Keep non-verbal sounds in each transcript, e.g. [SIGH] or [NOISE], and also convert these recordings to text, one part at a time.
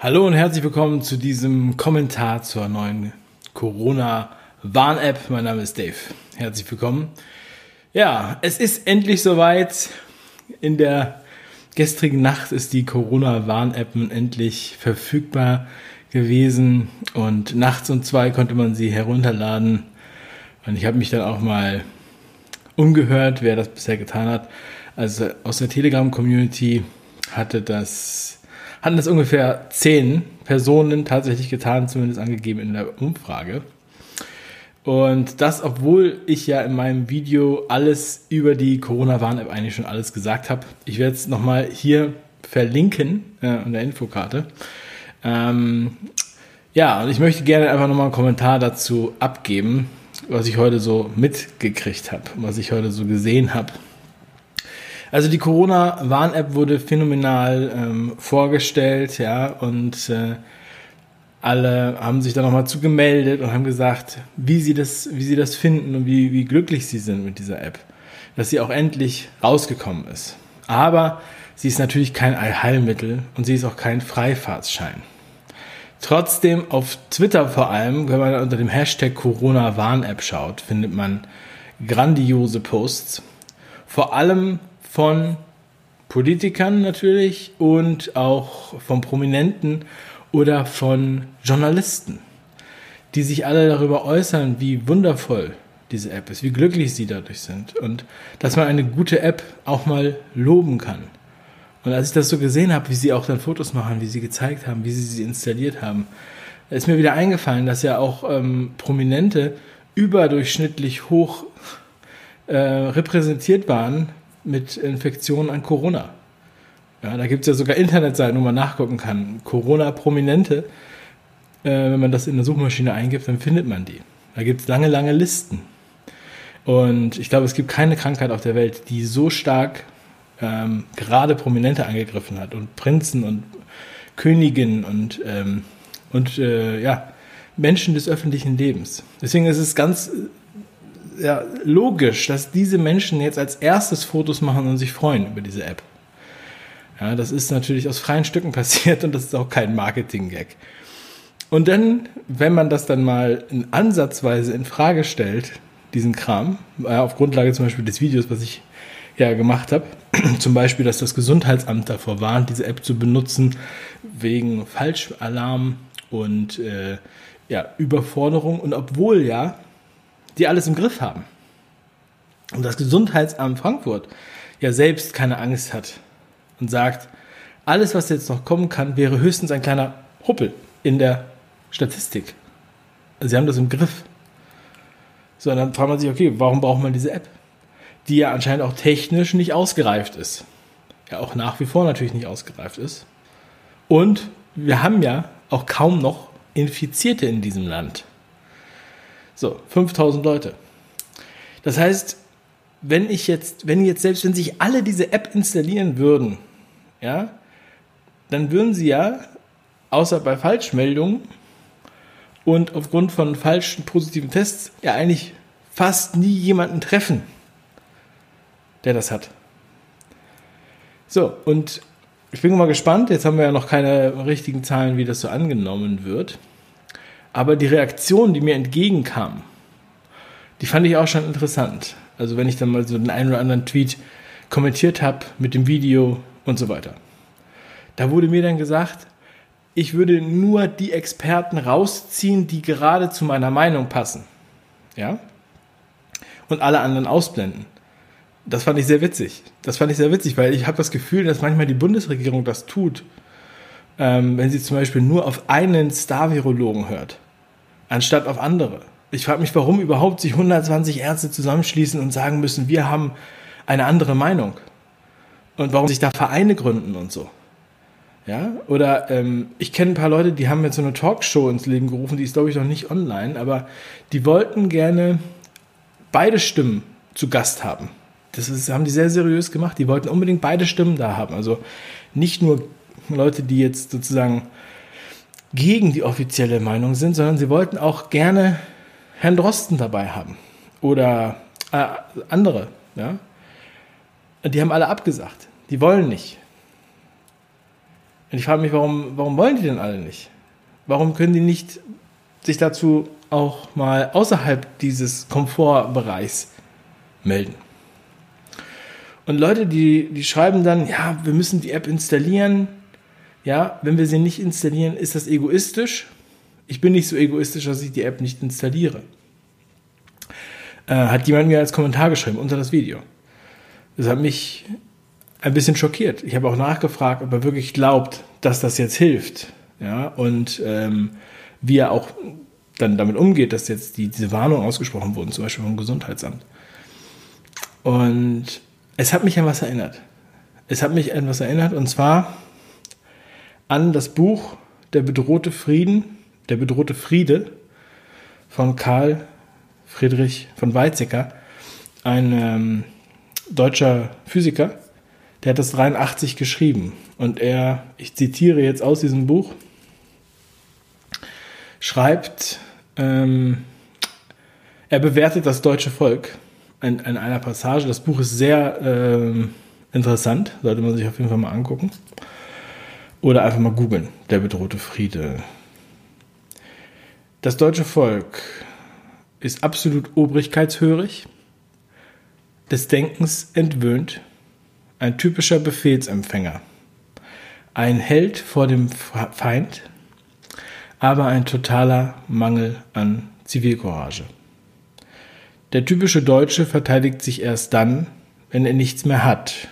Hallo und herzlich willkommen zu diesem Kommentar zur neuen Corona-Warn-App. Mein Name ist Dave. Herzlich willkommen. Ja, es ist endlich soweit. In der gestrigen Nacht ist die Corona-Warn-App endlich verfügbar gewesen und nachts um zwei konnte man sie herunterladen. Und ich habe mich dann auch mal umgehört, wer das bisher getan hat. Also aus der Telegram-Community hatte das hatten das ungefähr zehn Personen tatsächlich getan, zumindest angegeben in der Umfrage. Und das, obwohl ich ja in meinem Video alles über die Corona-Warn-App eigentlich schon alles gesagt habe. Ich werde es nochmal hier verlinken äh, an der Infokarte. Ähm, ja, und ich möchte gerne einfach nochmal einen Kommentar dazu abgeben, was ich heute so mitgekriegt habe, was ich heute so gesehen habe. Also die Corona-Warn-App wurde phänomenal ähm, vorgestellt, ja, und äh, alle haben sich da nochmal zugemeldet und haben gesagt, wie sie das, wie sie das finden und wie, wie glücklich sie sind mit dieser App. Dass sie auch endlich rausgekommen ist. Aber sie ist natürlich kein Allheilmittel und sie ist auch kein Freifahrtsschein. Trotzdem auf Twitter vor allem, wenn man unter dem Hashtag Corona-Warn-App schaut, findet man grandiose Posts. Vor allem von Politikern natürlich und auch von Prominenten oder von Journalisten, die sich alle darüber äußern, wie wundervoll diese App ist, wie glücklich sie dadurch sind und dass man eine gute App auch mal loben kann. Und als ich das so gesehen habe, wie sie auch dann Fotos machen, wie sie gezeigt haben, wie sie sie installiert haben, ist mir wieder eingefallen, dass ja auch ähm, Prominente überdurchschnittlich hoch äh, repräsentiert waren mit Infektionen an Corona. Ja, da gibt es ja sogar Internetseiten, wo man nachgucken kann. Corona-Prominente, äh, wenn man das in der Suchmaschine eingibt, dann findet man die. Da gibt es lange, lange Listen. Und ich glaube, es gibt keine Krankheit auf der Welt, die so stark ähm, gerade Prominente angegriffen hat und Prinzen und Königinnen und, ähm, und äh, ja, Menschen des öffentlichen Lebens. Deswegen ist es ganz ja, logisch, dass diese Menschen jetzt als erstes Fotos machen und sich freuen über diese App. Ja, das ist natürlich aus freien Stücken [LAUGHS] passiert und das ist auch kein Marketing-Gag. Und dann, wenn man das dann mal in ansatzweise in Frage stellt, diesen Kram, äh, auf Grundlage zum Beispiel des Videos, was ich ja gemacht habe, [CLEARS THROAT] zum Beispiel, dass das Gesundheitsamt davor warnt, diese App zu benutzen wegen Falschalarm und äh, ja, Überforderung. Und obwohl ja die alles im Griff haben. Und das Gesundheitsamt Frankfurt ja selbst keine Angst hat und sagt, alles, was jetzt noch kommen kann, wäre höchstens ein kleiner Huppel in der Statistik. Sie haben das im Griff. So, und dann fragt man sich, okay, warum braucht man diese App? Die ja anscheinend auch technisch nicht ausgereift ist. Ja, auch nach wie vor natürlich nicht ausgereift ist. Und wir haben ja auch kaum noch Infizierte in diesem Land. So, 5000 Leute. Das heißt, wenn ich jetzt, wenn jetzt selbst, wenn sich alle diese App installieren würden, ja, dann würden sie ja, außer bei Falschmeldungen und aufgrund von falschen positiven Tests, ja eigentlich fast nie jemanden treffen, der das hat. So, und ich bin mal gespannt, jetzt haben wir ja noch keine richtigen Zahlen, wie das so angenommen wird. Aber die Reaktion, die mir entgegenkam, die fand ich auch schon interessant. Also wenn ich dann mal so den einen oder anderen Tweet kommentiert habe mit dem Video und so weiter. Da wurde mir dann gesagt, ich würde nur die Experten rausziehen, die gerade zu meiner Meinung passen. Ja? Und alle anderen ausblenden. Das fand ich sehr witzig. Das fand ich sehr witzig, weil ich habe das Gefühl, dass manchmal die Bundesregierung das tut, ähm, wenn sie zum Beispiel nur auf einen Star-Virologen hört anstatt auf andere. Ich frage mich, warum überhaupt sich 120 Ärzte zusammenschließen und sagen müssen, wir haben eine andere Meinung. Und warum sich da Vereine gründen und so. Ja, oder ähm, ich kenne ein paar Leute, die haben jetzt so eine Talkshow ins Leben gerufen, die ist, glaube ich, noch nicht online, aber die wollten gerne beide Stimmen zu Gast haben. Das ist, haben die sehr seriös gemacht. Die wollten unbedingt beide Stimmen da haben. Also nicht nur Leute, die jetzt sozusagen gegen die offizielle Meinung sind, sondern sie wollten auch gerne Herrn Drosten dabei haben oder äh, andere. Ja? Die haben alle abgesagt. Die wollen nicht. Und ich frage mich, warum, warum wollen die denn alle nicht? Warum können die nicht sich dazu auch mal außerhalb dieses Komfortbereichs melden? Und Leute, die, die schreiben dann, ja, wir müssen die App installieren. Ja, wenn wir sie nicht installieren, ist das egoistisch. Ich bin nicht so egoistisch, dass ich die App nicht installiere. Äh, hat jemand mir als Kommentar geschrieben unter das Video. Das hat mich ein bisschen schockiert. Ich habe auch nachgefragt, ob er wirklich glaubt, dass das jetzt hilft. Ja, und ähm, wie er auch dann damit umgeht, dass jetzt die, diese Warnungen ausgesprochen wurden, zum Beispiel vom Gesundheitsamt. Und es hat mich an was erinnert. Es hat mich an was erinnert, und zwar an das Buch Der bedrohte Frieden, der bedrohte Friede von Karl Friedrich von Weizsäcker, ein ähm, deutscher Physiker, der hat das 83 geschrieben. Und er, ich zitiere jetzt aus diesem Buch, schreibt, ähm, er bewertet das deutsche Volk in, in, einer Passage. Das Buch ist sehr ähm, interessant, sollte man sich auf jeden Fall mal angucken. Oder einfach mal googeln, der bedrohte Friede. Das deutsche Volk ist absolut obrigkeitshörig, des Denkens entwöhnt, ein typischer Befehlsempfänger, ein Held vor dem Feind, aber ein totaler Mangel an Zivilcourage. Der typische Deutsche verteidigt sich erst dann, wenn er nichts mehr hat,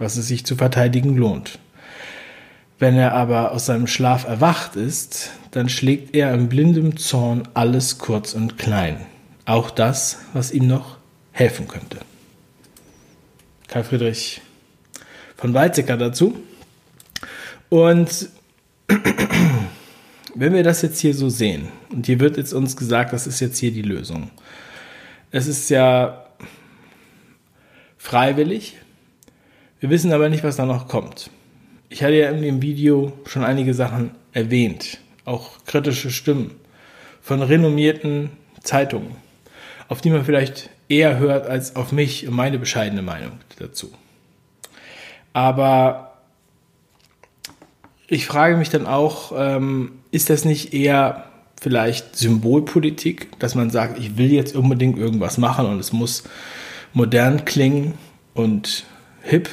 was es sich zu verteidigen lohnt. Wenn er aber aus seinem Schlaf erwacht ist, dann schlägt er in blindem Zorn alles kurz und klein auch das, was ihm noch helfen könnte. Karl Friedrich von Weizsäcker dazu. Und [CLEARS THROAT] wenn wir das jetzt hier so sehen, und hier wird jetzt uns gesagt, das ist jetzt hier die Lösung. Es ist ja freiwillig. Wir wissen aber nicht, was da noch kommt. Ich hatte ja in dem Video schon einige Sachen erwähnt, auch kritische Stimmen von renommierten Zeitungen auf die man vielleicht eher hört als auf mich und meine bescheidene Meinung dazu. Aber ich frage mich dann auch, ähm, ist das nicht eher vielleicht Symbolpolitik, dass man sagt, ich will jetzt unbedingt irgendwas machen und es muss modern klingen und hip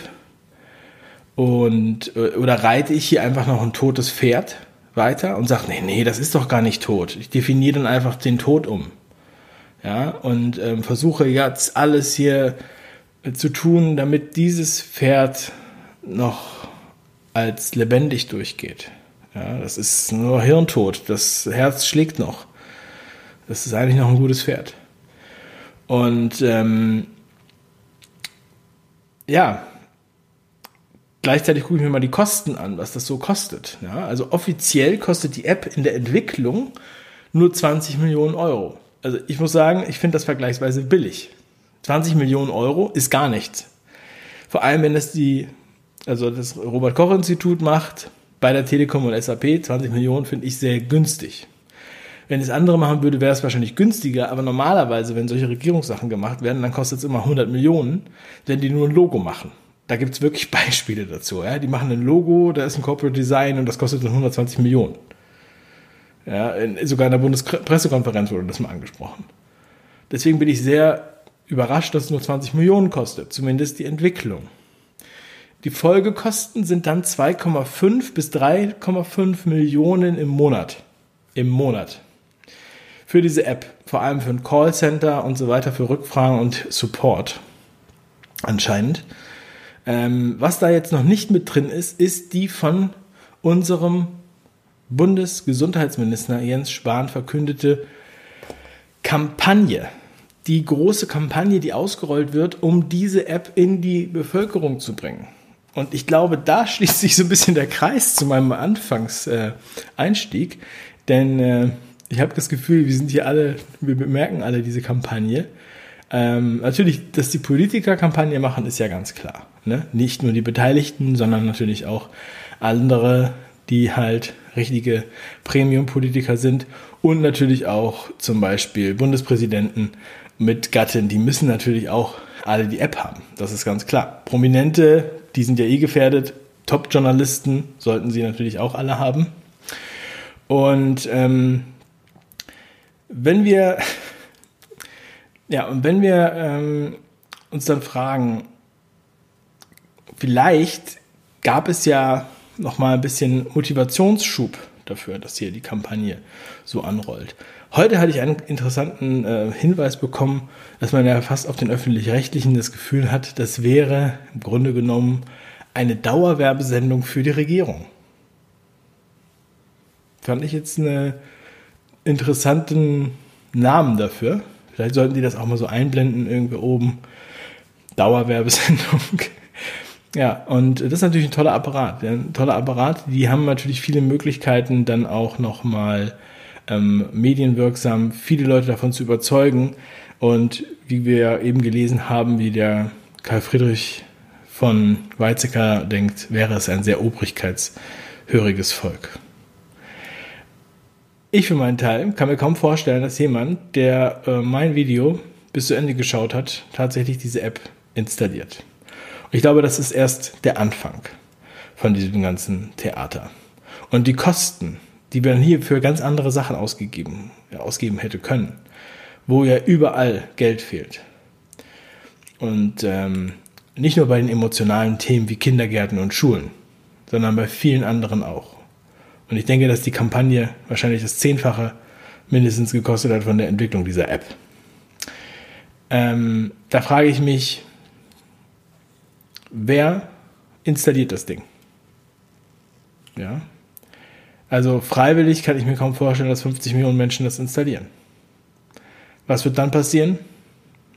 und äh, oder reite ich hier einfach noch ein totes Pferd weiter und sage, nee, nee, das ist doch gar nicht tot. Ich definiere dann einfach den Tod um ja, und ähm, versuche jetzt alles hier äh, zu tun, damit dieses Pferd noch als lebendig durchgeht. Ja, das ist nur Hirntod, das Herz schlägt noch. Das ist eigentlich noch ein gutes Pferd. Und ähm, ja, gleichzeitig gucke ich mir mal die Kosten an, was das so kostet. Ja, also offiziell kostet die App in der Entwicklung nur 20 Millionen Euro also ich muss sagen, ich finde das vergleichsweise billig. 20 Millionen Euro ist gar nichts. Vor allem, wenn es die, also das Robert-Koch-Institut macht, bei der Telekom und SAP, 20 Millionen finde ich sehr günstig. Wenn es andere machen würde, wäre es wahrscheinlich günstiger, aber normalerweise, wenn solche Regierungssachen gemacht werden, dann kostet es immer 100 Millionen, wenn die nur ein Logo machen. Da gibt es wirklich [LAUGHS] Beispiele dazu. Ja? Die machen ein Logo, da ist ein Corporate Design und das kostet dann 120 Millionen. Ja, in, sogar in der Bundespressekonferenz wurde das mal angesprochen. Deswegen bin ich sehr überrascht, dass es nur 20 Millionen kostet, zumindest die Entwicklung. Die Folgekosten sind dann 2,5 bis 3,5 Millionen im Monat. Im Monat. Für diese App, vor allem für ein Callcenter und so weiter, für Rückfragen und Support. Anscheinend. Ähm, was da jetzt noch nicht mit drin ist, ist die von unserem Bundesgesundheitsminister Jens Spahn verkündete Kampagne, die große Kampagne, die ausgerollt wird, um diese App in die Bevölkerung zu bringen. Und ich glaube, da [LAUGHS] schließt sich so ein bisschen der Kreis zu meinem Anfangseinstieg, äh, denn äh, ich habe das Gefühl, wir sind hier alle, wir bemerken alle diese Kampagne. Ähm, natürlich, dass die Politiker Kampagne machen, ist ja ganz klar. Ne? Nicht nur die Beteiligten, sondern natürlich auch andere, die halt richtige Premium-Politiker sind und natürlich auch zum Beispiel Bundespräsidenten mit Gattin, die müssen natürlich auch alle die App haben. Das ist ganz klar. Prominente, die sind ja eh gefährdet, Top-Journalisten sollten sie natürlich auch alle haben. Und ähm, wenn wir, ja, und wenn wir ähm, uns dann fragen, vielleicht gab es ja noch mal ein bisschen Motivationsschub dafür, dass hier die Kampagne so anrollt. Heute hatte ich einen interessanten äh, Hinweis bekommen, dass man ja fast auf den öffentlich-rechtlichen das Gefühl hat, das wäre im Grunde genommen eine Dauerwerbesendung für die Regierung. Fand ich jetzt einen interessanten Namen dafür. Vielleicht sollten die das auch mal so einblenden, irgendwie oben. Dauerwerbesendung. [LAUGHS] Ja, und das ist natürlich ein toller Apparat. Ein toller Apparat. Die haben natürlich viele Möglichkeiten, dann auch nochmal ähm, medienwirksam viele Leute davon zu überzeugen. Und wie wir eben gelesen haben, wie der Karl Friedrich von Weizsäcker denkt, wäre es ein sehr obrigkeitshöriges Volk. Ich für meinen Teil kann mir kaum vorstellen, dass jemand, der äh, mein Video bis zu Ende geschaut hat, tatsächlich diese App installiert. Ich glaube, das ist erst der Anfang von diesem ganzen Theater. Und die Kosten, die man hier für ganz andere Sachen ausgegeben, ja, ausgeben hätte können, wo ja überall Geld fehlt. Und ähm, nicht nur bei den emotionalen Themen wie Kindergärten und Schulen, sondern bei vielen anderen auch. Und ich denke, dass die Kampagne wahrscheinlich das Zehnfache mindestens gekostet hat von der Entwicklung dieser App. Ähm, da frage ich mich, wer installiert das Ding? Ja. Also freiwillig kann ich mir kaum vorstellen, dass 50 Millionen Menschen das installieren. Was wird dann passieren?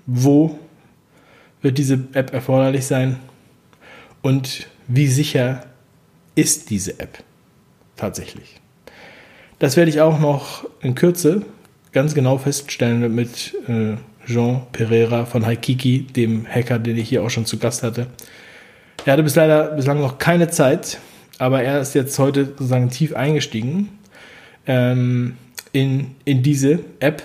Wo wird diese App erforderlich sein? Und wie sicher ist diese App tatsächlich? Das werde ich auch noch in Kürze ganz genau feststellen mit äh, Jean Pereira von Haikiki, dem Hacker, den ich hier auch schon zu Gast hatte. Er hatte bis leider bislang noch keine Zeit, aber er ist jetzt heute sozusagen tief eingestiegen ähm, in, in diese App.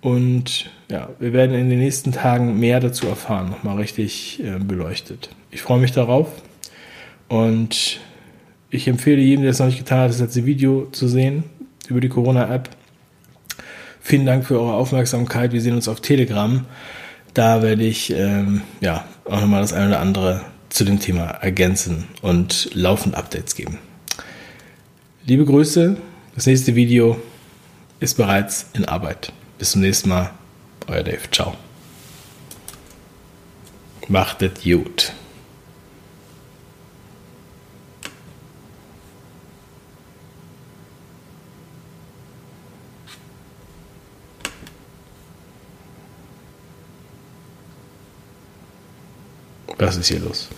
Und ja, wir werden in den nächsten Tagen mehr dazu erfahren, nochmal richtig äh, beleuchtet. Ich freue mich darauf und ich empfehle jedem, der es noch nicht getan hat, das letzte Video zu sehen über die Corona-App. Vielen Dank für eure Aufmerksamkeit. Wir sehen uns auf Telegram. Da werde ich ähm, ja auch nochmal das eine oder andere zu dem Thema ergänzen und laufend Updates geben. Liebe Grüße, das nächste Video ist bereits in Arbeit. Bis zum nächsten Mal, euer Dave. Ciao. Macht es gut. Was ist hier los?